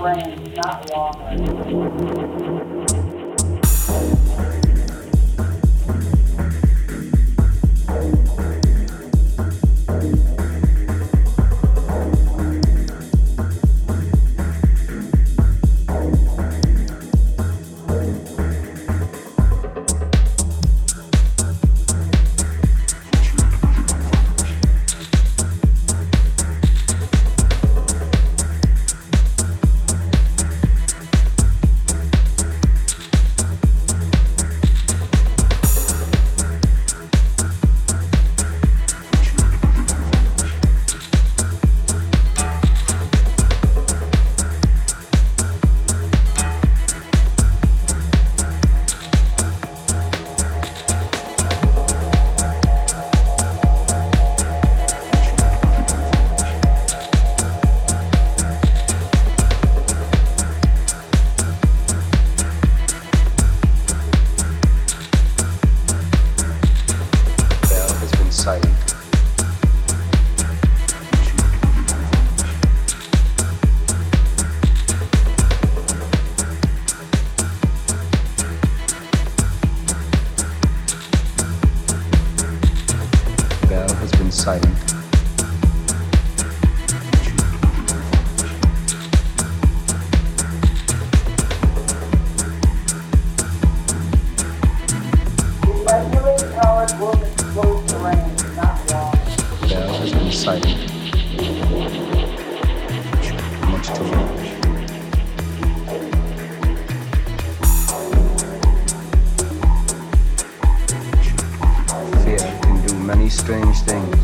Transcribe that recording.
lane. strange things.